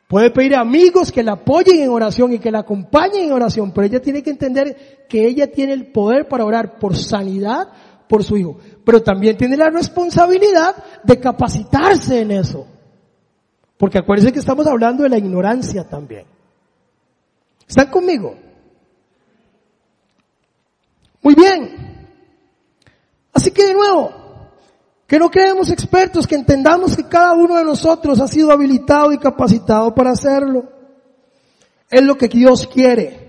Puede pedir amigos que la apoyen en oración y que la acompañen en oración, pero ella tiene que entender que ella tiene el poder para orar por sanidad, por su hijo. Pero también tiene la responsabilidad de capacitarse en eso. Porque acuérdense que estamos hablando de la ignorancia también. ¿Están conmigo? Muy bien. Así que de nuevo, que no quedemos expertos, que entendamos que cada uno de nosotros ha sido habilitado y capacitado para hacerlo. Es lo que Dios quiere.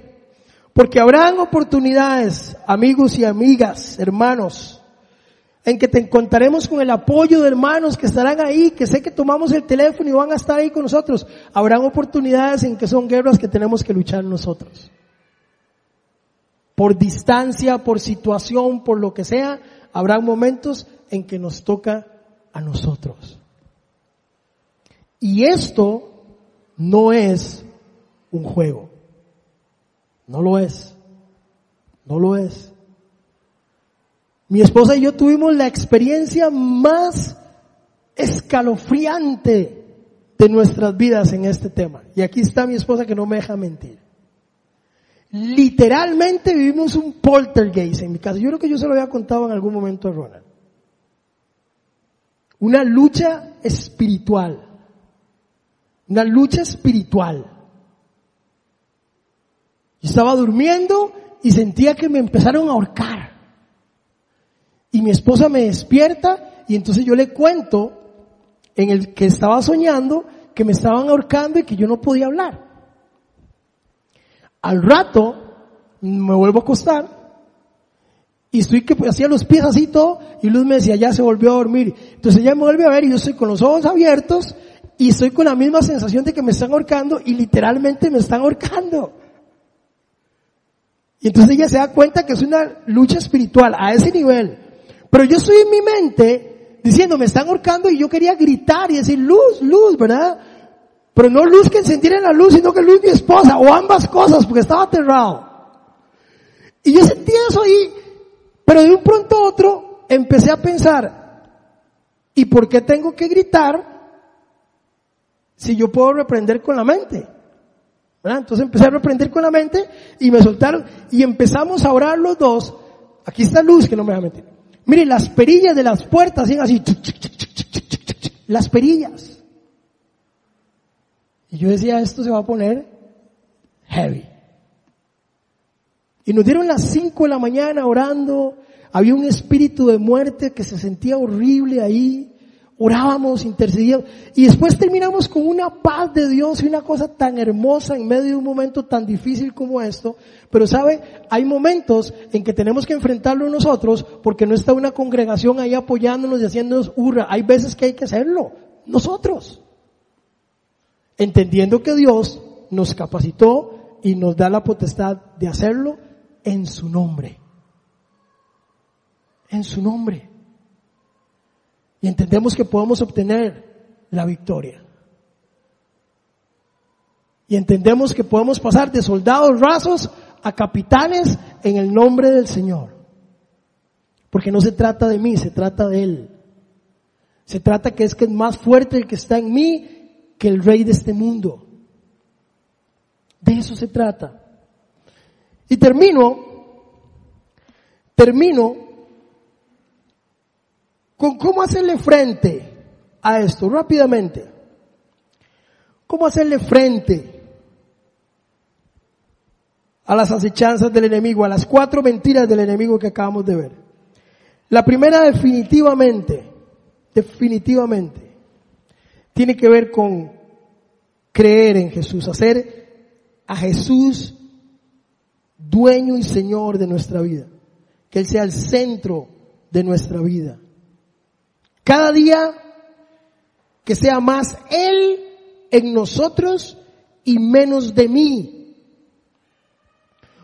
Porque habrán oportunidades, amigos y amigas, hermanos, en que te encontraremos con el apoyo de hermanos que estarán ahí, que sé que tomamos el teléfono y van a estar ahí con nosotros. Habrán oportunidades en que son guerras que tenemos que luchar nosotros. Por distancia, por situación, por lo que sea, habrá momentos en que nos toca a nosotros. Y esto no es un juego. No lo es. No lo es. Mi esposa y yo tuvimos la experiencia más escalofriante de nuestras vidas en este tema. Y aquí está mi esposa que no me deja mentir. Literalmente vivimos un poltergeist en mi casa. Yo creo que yo se lo había contado en algún momento a Ronald. Una lucha espiritual. Una lucha espiritual estaba durmiendo y sentía que me empezaron a ahorcar. Y mi esposa me despierta y entonces yo le cuento en el que estaba soñando que me estaban ahorcando y que yo no podía hablar. Al rato me vuelvo a acostar y estoy que hacía los pies así todo y Luz me decía ya se volvió a dormir. Entonces ella me vuelve a ver y yo estoy con los ojos abiertos y estoy con la misma sensación de que me están ahorcando y literalmente me están ahorcando. Y entonces ella se da cuenta que es una lucha espiritual a ese nivel. Pero yo estoy en mi mente diciendo, me están ahorcando y yo quería gritar y decir, luz, luz, ¿verdad? Pero no luz que encendiera la luz, sino que luz mi esposa, o ambas cosas, porque estaba aterrado. Y yo sentí eso ahí, pero de un pronto a otro empecé a pensar, ¿y por qué tengo que gritar si yo puedo reprender con la mente? Entonces empecé a reprender con la mente y me soltaron y empezamos a orar los dos. Aquí está luz que no me va a meter. Miren, las perillas de las puertas hacían así. Las perillas. Y yo decía, esto se va a poner heavy. Y nos dieron las cinco de la mañana orando. Había un espíritu de muerte que se sentía horrible ahí orábamos, intercedíamos y después terminamos con una paz de Dios y una cosa tan hermosa en medio de un momento tan difícil como esto. Pero sabe, hay momentos en que tenemos que enfrentarlo nosotros porque no está una congregación ahí apoyándonos y haciéndonos hurra. Hay veces que hay que hacerlo, nosotros. Entendiendo que Dios nos capacitó y nos da la potestad de hacerlo en su nombre. En su nombre entendemos que podemos obtener la victoria. Y entendemos que podemos pasar de soldados rasos a capitanes en el nombre del Señor. Porque no se trata de mí, se trata de Él. Se trata que es que es más fuerte el que está en mí que el rey de este mundo. De eso se trata. Y termino, termino con cómo hacerle frente a esto rápidamente. ¿Cómo hacerle frente a las acechanzas del enemigo, a las cuatro mentiras del enemigo que acabamos de ver? La primera definitivamente, definitivamente, tiene que ver con creer en Jesús, hacer a Jesús dueño y señor de nuestra vida, que Él sea el centro de nuestra vida. Cada día que sea más Él en nosotros y menos de mí.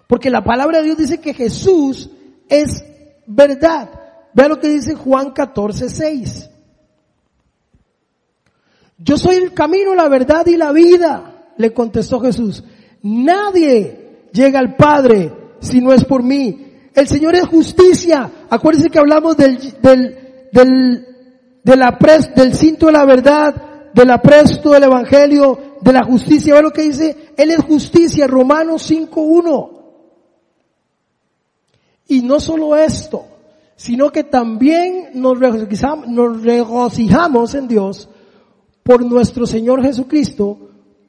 Porque la palabra de Dios dice que Jesús es verdad. Vea lo que dice Juan 14, 6. Yo soy el camino, la verdad y la vida, le contestó Jesús. Nadie llega al Padre si no es por mí. El Señor es justicia. Acuérdense que hablamos del, del, del de la pres, del cinto de la verdad, del apresto del evangelio, de la justicia. ¿Ve lo que dice? Él es justicia, Romanos 5.1. Y no solo esto, sino que también nos regocijamos, nos regocijamos en Dios por nuestro Señor Jesucristo,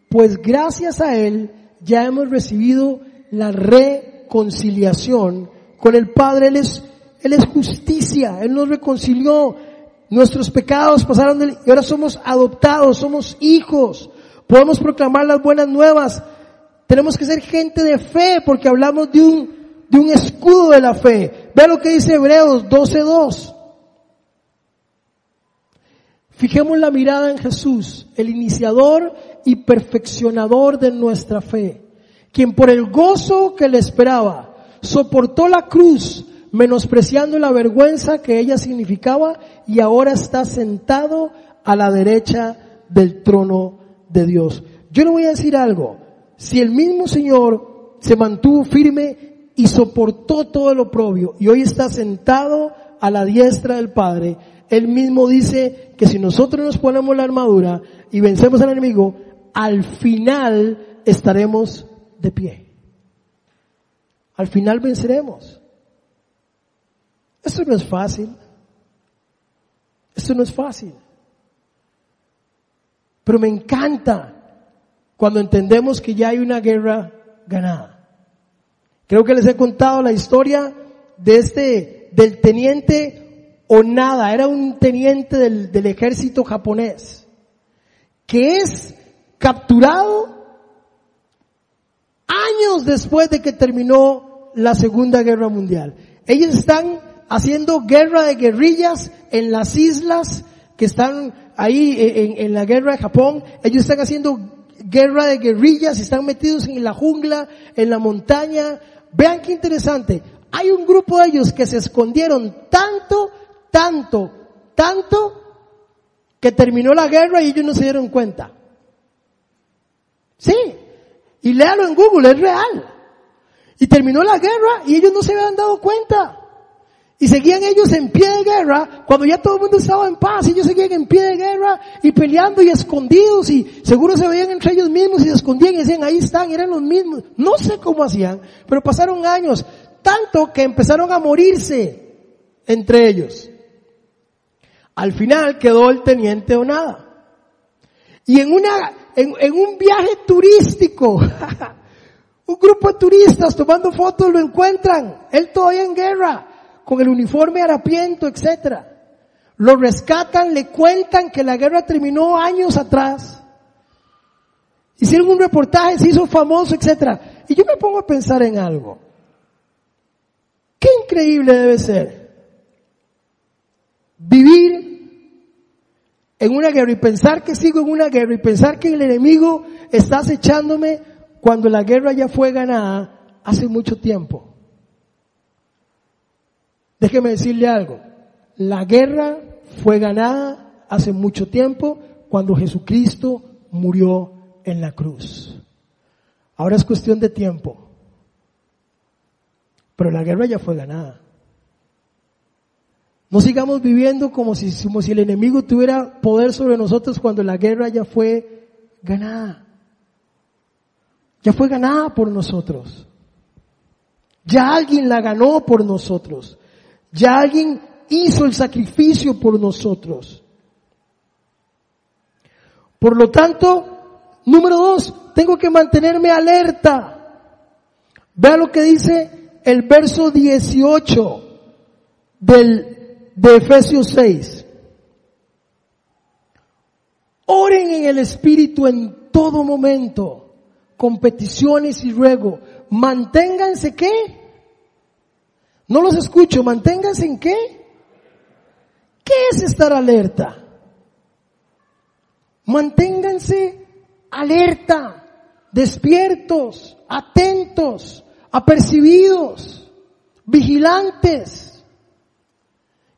pues gracias a Él ya hemos recibido la reconciliación con el Padre. Él es, Él es justicia, Él nos reconcilió, Nuestros pecados pasaron de, y ahora somos adoptados, somos hijos. Podemos proclamar las buenas nuevas. Tenemos que ser gente de fe porque hablamos de un, de un escudo de la fe. Ve lo que dice Hebreos 12.2. Fijemos la mirada en Jesús, el iniciador y perfeccionador de nuestra fe, quien por el gozo que le esperaba soportó la cruz, menospreciando la vergüenza que ella significaba y ahora está sentado a la derecha del trono de Dios. Yo le voy a decir algo, si el mismo Señor se mantuvo firme y soportó todo lo oprobio y hoy está sentado a la diestra del Padre, él mismo dice que si nosotros nos ponemos la armadura y vencemos al enemigo, al final estaremos de pie. Al final venceremos. Esto no es fácil. Esto no es fácil. Pero me encanta cuando entendemos que ya hay una guerra ganada. Creo que les he contado la historia de este, del teniente Onada, era un teniente del, del ejército japonés, que es capturado años después de que terminó la Segunda Guerra Mundial. Ellos están haciendo guerra de guerrillas en las islas que están ahí en, la guerra de Japón. Ellos están haciendo guerra de guerrillas, están metidos en la jungla, en la montaña. Vean qué interesante. Hay un grupo de ellos que se escondieron tanto, tanto, tanto, que terminó la guerra y ellos no se dieron cuenta. Sí. Y léalo en Google, es real. Y terminó la guerra y ellos no se habían dado cuenta. Y seguían ellos en pie de guerra cuando ya todo el mundo estaba en paz. Ellos seguían en pie de guerra y peleando y escondidos y seguro se veían entre ellos mismos y se escondían y decían ahí están, eran los mismos. No sé cómo hacían, pero pasaron años. Tanto que empezaron a morirse entre ellos. Al final quedó el teniente o nada. Y en una, en, en un viaje turístico, un grupo de turistas tomando fotos lo encuentran. Él todavía en guerra con el uniforme harapiento, etcétera. Lo rescatan, le cuentan que la guerra terminó años atrás. Hicieron un reportaje, se hizo famoso, etcétera. Y yo me pongo a pensar en algo. Qué increíble debe ser vivir en una guerra y pensar que sigo en una guerra y pensar que el enemigo está acechándome cuando la guerra ya fue ganada hace mucho tiempo. Déjeme decirle algo. La guerra fue ganada hace mucho tiempo cuando Jesucristo murió en la cruz. Ahora es cuestión de tiempo. Pero la guerra ya fue ganada. No sigamos viviendo como si, como si el enemigo tuviera poder sobre nosotros cuando la guerra ya fue ganada. Ya fue ganada por nosotros. Ya alguien la ganó por nosotros. Ya alguien hizo el sacrificio por nosotros. Por lo tanto, número dos, tengo que mantenerme alerta. Vea lo que dice el verso 18 del, de Efesios 6. Oren en el Espíritu en todo momento, con peticiones y ruego. Manténganse qué? No los escucho, manténganse en qué? ¿Qué es estar alerta? Manténganse alerta, despiertos, atentos, apercibidos, vigilantes,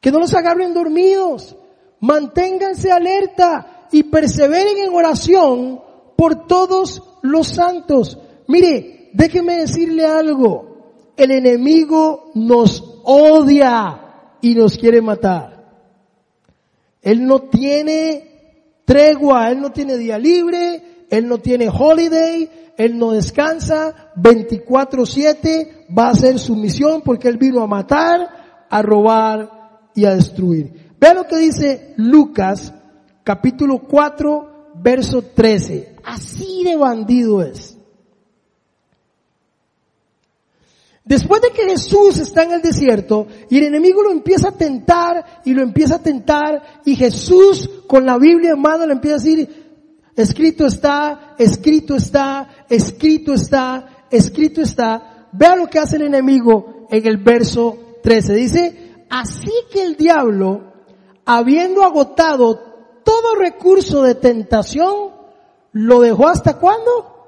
que no los agarren dormidos, manténganse alerta y perseveren en oración por todos los santos. Mire, déjeme decirle algo, el enemigo nos odia y nos quiere matar. Él no tiene tregua, él no tiene día libre, él no tiene holiday, él no descansa, 24/7 va a hacer su misión porque Él vino a matar, a robar y a destruir. Vean lo que dice Lucas capítulo 4 verso 13. Así de bandido es. Después de que Jesús está en el desierto y el enemigo lo empieza a tentar y lo empieza a tentar y Jesús con la Biblia en mano le empieza a decir, Escrito está, escrito está, escrito está, escrito está. Vea lo que hace el enemigo en el verso 13. Dice, así que el diablo, habiendo agotado todo recurso de tentación, lo dejó hasta cuándo?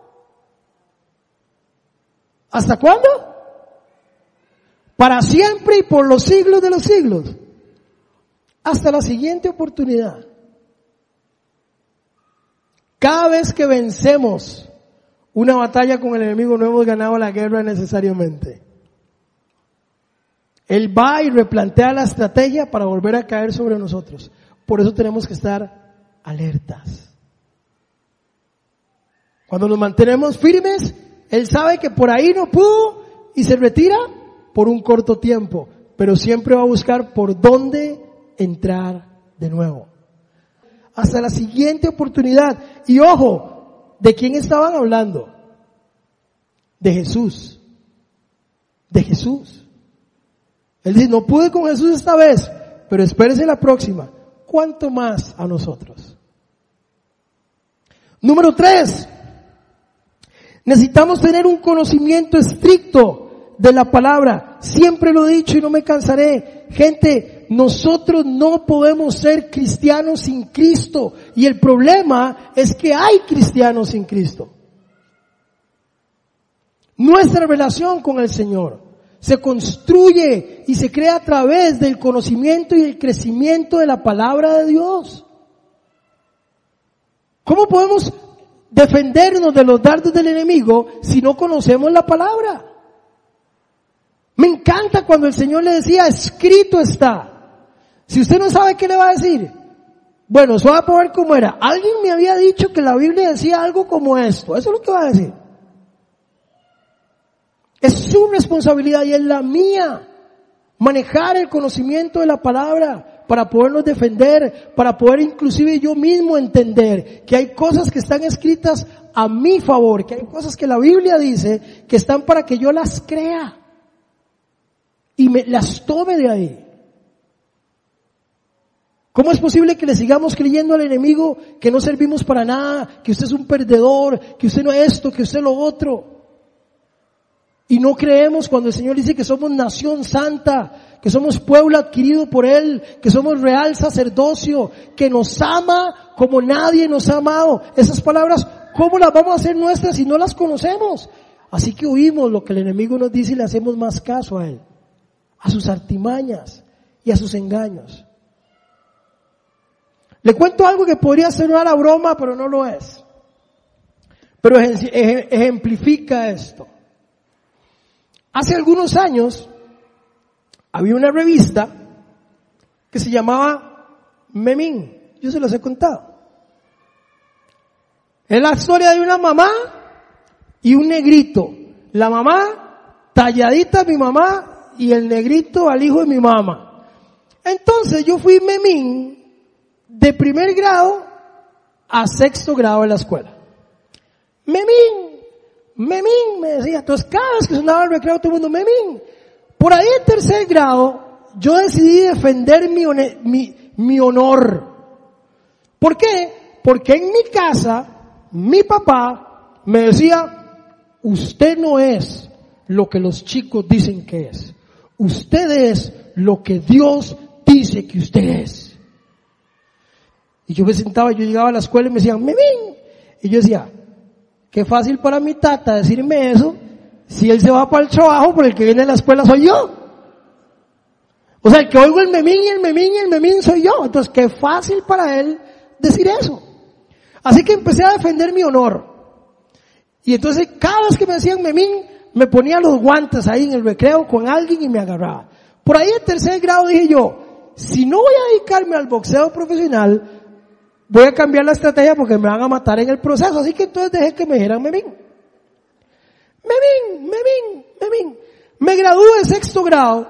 ¿Hasta cuándo? Para siempre y por los siglos de los siglos. Hasta la siguiente oportunidad. Cada vez que vencemos una batalla con el enemigo no hemos ganado la guerra necesariamente. Él va y replantea la estrategia para volver a caer sobre nosotros. Por eso tenemos que estar alertas. Cuando nos mantenemos firmes, Él sabe que por ahí no pudo y se retira por un corto tiempo, pero siempre va a buscar por dónde entrar de nuevo hasta la siguiente oportunidad. Y ojo, ¿de quién estaban hablando? De Jesús. De Jesús. Él dice, no pude con Jesús esta vez, pero espérese la próxima. ¿Cuánto más a nosotros? Número tres. Necesitamos tener un conocimiento estricto de la palabra. Siempre lo he dicho y no me cansaré. Gente, nosotros no podemos ser cristianos sin Cristo. Y el problema es que hay cristianos sin Cristo. Nuestra relación con el Señor se construye y se crea a través del conocimiento y el crecimiento de la palabra de Dios. ¿Cómo podemos defendernos de los dardos del enemigo si no conocemos la palabra? Me encanta cuando el Señor le decía, escrito está. Si usted no sabe qué le va a decir, bueno, eso va a poner cómo era. Alguien me había dicho que la Biblia decía algo como esto. Eso es lo que va a decir. Es su responsabilidad y es la mía manejar el conocimiento de la palabra para podernos defender, para poder inclusive yo mismo entender que hay cosas que están escritas a mi favor, que hay cosas que la Biblia dice que están para que yo las crea y me las tome de ahí. ¿Cómo es posible que le sigamos creyendo al enemigo que no servimos para nada, que usted es un perdedor, que usted no es esto, que usted lo otro? Y no creemos cuando el Señor dice que somos nación santa, que somos pueblo adquirido por Él, que somos real sacerdocio, que nos ama como nadie nos ha amado. Esas palabras, ¿cómo las vamos a hacer nuestras si no las conocemos? Así que oímos lo que el enemigo nos dice y le hacemos más caso a Él, a sus artimañas y a sus engaños. Le cuento algo que podría ser una broma, pero no lo es. Pero ejemplifica esto. Hace algunos años había una revista que se llamaba Memín. Yo se los he contado. Es la historia de una mamá y un negrito. La mamá, talladita mi mamá, y el negrito al hijo de mi mamá. Entonces yo fui memín de primer grado a sexto grado de la escuela. Memín, memín, me decía. Entonces cada vez que sonaba el recreo todo el mundo, memín. Por ahí en tercer grado, yo decidí defender mi, mi, mi honor. ¿Por qué? Porque en mi casa, mi papá me decía, usted no es lo que los chicos dicen que es. Usted es lo que Dios dice que usted es. Y yo me sentaba, yo llegaba a la escuela y me decían, memín. Y yo decía, qué fácil para mi tata decirme eso, si él se va para el trabajo, por el que viene a la escuela soy yo. O sea, el que oigo el memín el memín el memín soy yo. Entonces, qué fácil para él decir eso. Así que empecé a defender mi honor. Y entonces, cada vez que me decían memín, me ponía los guantes ahí en el recreo con alguien y me agarraba. Por ahí en tercer grado dije yo, si no voy a dedicarme al boxeo profesional, voy a cambiar la estrategia porque me van a matar en el proceso. Así que entonces dejé que me dijeran memín. Memín, memín, memín. Me gradué de sexto grado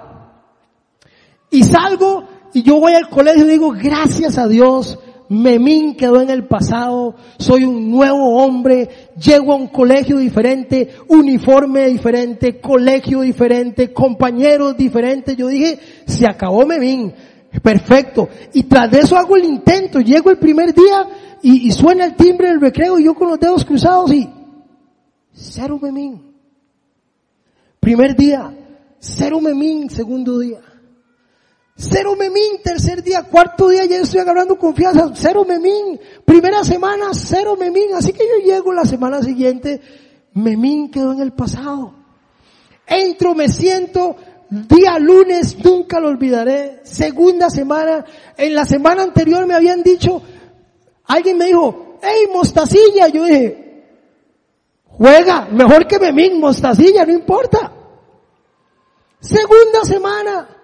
y salgo y yo voy al colegio y digo, gracias a Dios, Memín quedó en el pasado, soy un nuevo hombre, llego a un colegio diferente, uniforme diferente, colegio diferente, compañeros diferentes. Yo dije, se acabó Memín, perfecto. Y tras de eso hago el intento, llego el primer día y, y suena el timbre del recreo y yo con los dedos cruzados y cero Memín. Primer día, cero Memín, segundo día. Cero memín, tercer día, cuarto día ya estoy agarrando confianza, cero memín, primera semana, cero memín, así que yo llego la semana siguiente, memín quedó en el pasado. Entro, me siento, día lunes, nunca lo olvidaré, segunda semana, en la semana anterior me habían dicho, alguien me dijo, hey, mostacilla, yo dije, juega, mejor que memín, mostacilla, no importa. Segunda semana,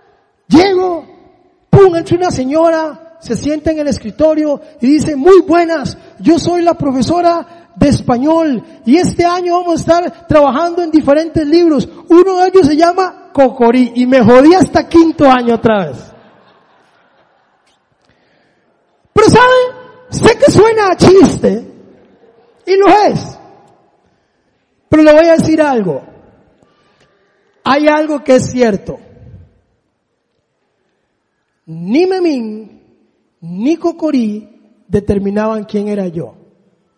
Llego, pum, entra una señora, se sienta en el escritorio y dice, muy buenas, yo soy la profesora de español y este año vamos a estar trabajando en diferentes libros. Uno de ellos se llama Cocorí y me jodí hasta quinto año otra vez. Pero ¿sabe? Sé que suena chiste y lo es. Pero le voy a decir algo. Hay algo que es cierto ni Memín, ni Cocorí determinaban quién era yo.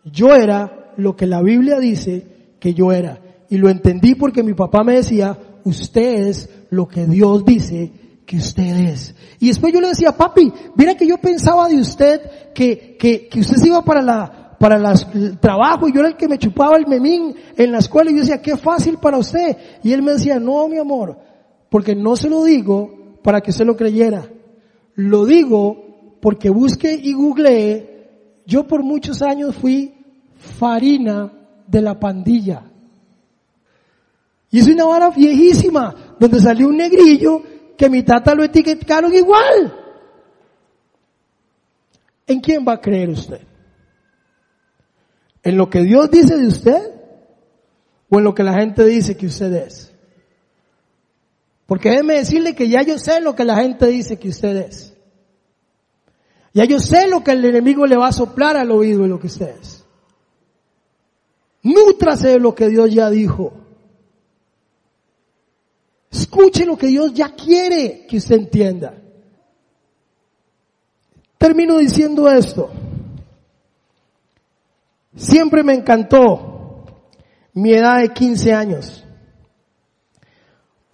Yo era lo que la Biblia dice que yo era. Y lo entendí porque mi papá me decía, usted es lo que Dios dice que usted es. Y después yo le decía, papi, mira que yo pensaba de usted que, que, que usted se iba para la, para el trabajo y yo era el que me chupaba el memín en la escuela y yo decía, qué fácil para usted. Y él me decía, no, mi amor, porque no se lo digo para que usted lo creyera. Lo digo porque busqué y googleé, yo por muchos años fui farina de la pandilla. Y es una vara viejísima, donde salió un negrillo que mi tata lo etiquetaron igual. ¿En quién va a creer usted? ¿En lo que Dios dice de usted? ¿O en lo que la gente dice que usted es? Porque déjeme decirle que ya yo sé lo que la gente dice que usted es. Ya yo sé lo que el enemigo le va a soplar al oído de lo que usted es. Nútrase de lo que Dios ya dijo. Escuche lo que Dios ya quiere que usted entienda. Termino diciendo esto. Siempre me encantó mi edad de 15 años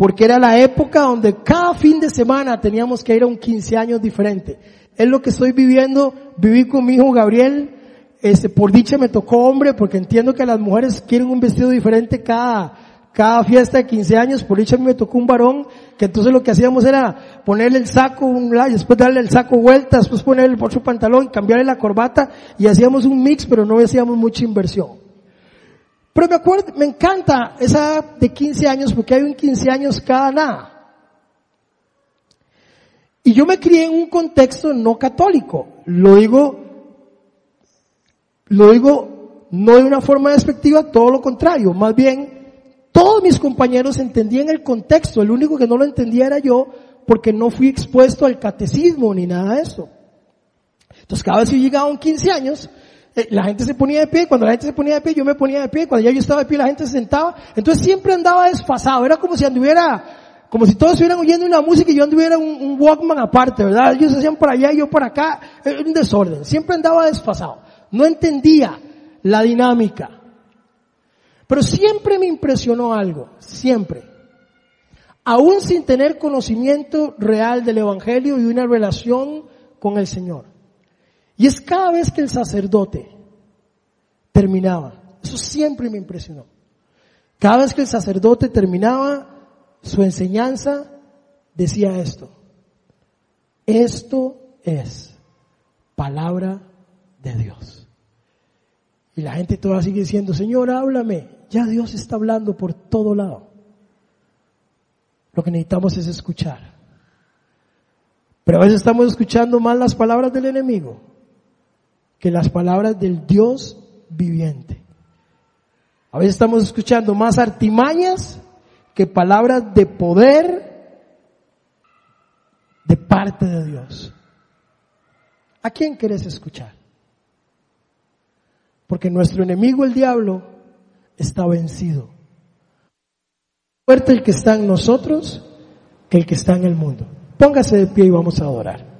porque era la época donde cada fin de semana teníamos que ir a un 15 años diferente. Es lo que estoy viviendo, viví con mi hijo Gabriel, este, por dicha me tocó hombre, porque entiendo que las mujeres quieren un vestido diferente cada, cada fiesta de 15 años, por dicha me tocó un varón, que entonces lo que hacíamos era ponerle el saco, un después darle el saco vuelta, después ponerle otro pantalón, cambiarle la corbata, y hacíamos un mix, pero no hacíamos mucha inversión. Pero me acuerdo, me encanta esa de 15 años porque hay un 15 años cada nada. Y yo me crié en un contexto no católico. Lo digo, lo digo no de una forma despectiva, todo lo contrario. Más bien, todos mis compañeros entendían el contexto. El único que no lo entendía era yo porque no fui expuesto al catecismo ni nada de eso. Entonces cada vez que llegaba a un 15 años, la gente se ponía de pie, cuando la gente se ponía de pie, yo me ponía de pie, cuando ya yo estaba de pie, la gente se sentaba, entonces siempre andaba desfasado, era como si anduviera, como si todos estuvieran oyendo una música y yo anduviera un, Walkman aparte, ¿verdad? Ellos hacían por allá y yo por acá, era un desorden, siempre andaba desfasado, no entendía la dinámica. Pero siempre me impresionó algo, siempre. Aún sin tener conocimiento real del Evangelio y una relación con el Señor. Y es cada vez que el sacerdote terminaba, eso siempre me impresionó. Cada vez que el sacerdote terminaba su enseñanza, decía esto. Esto es palabra de Dios. Y la gente toda sigue diciendo, Señor, háblame. Ya Dios está hablando por todo lado. Lo que necesitamos es escuchar. Pero a veces estamos escuchando más las palabras del enemigo que las palabras del Dios viviente. A veces estamos escuchando más artimañas que palabras de poder de parte de Dios. ¿A quién quieres escuchar? Porque nuestro enemigo, el diablo, está vencido. Fuerte el que está en nosotros que el que está en el mundo. Póngase de pie y vamos a adorar.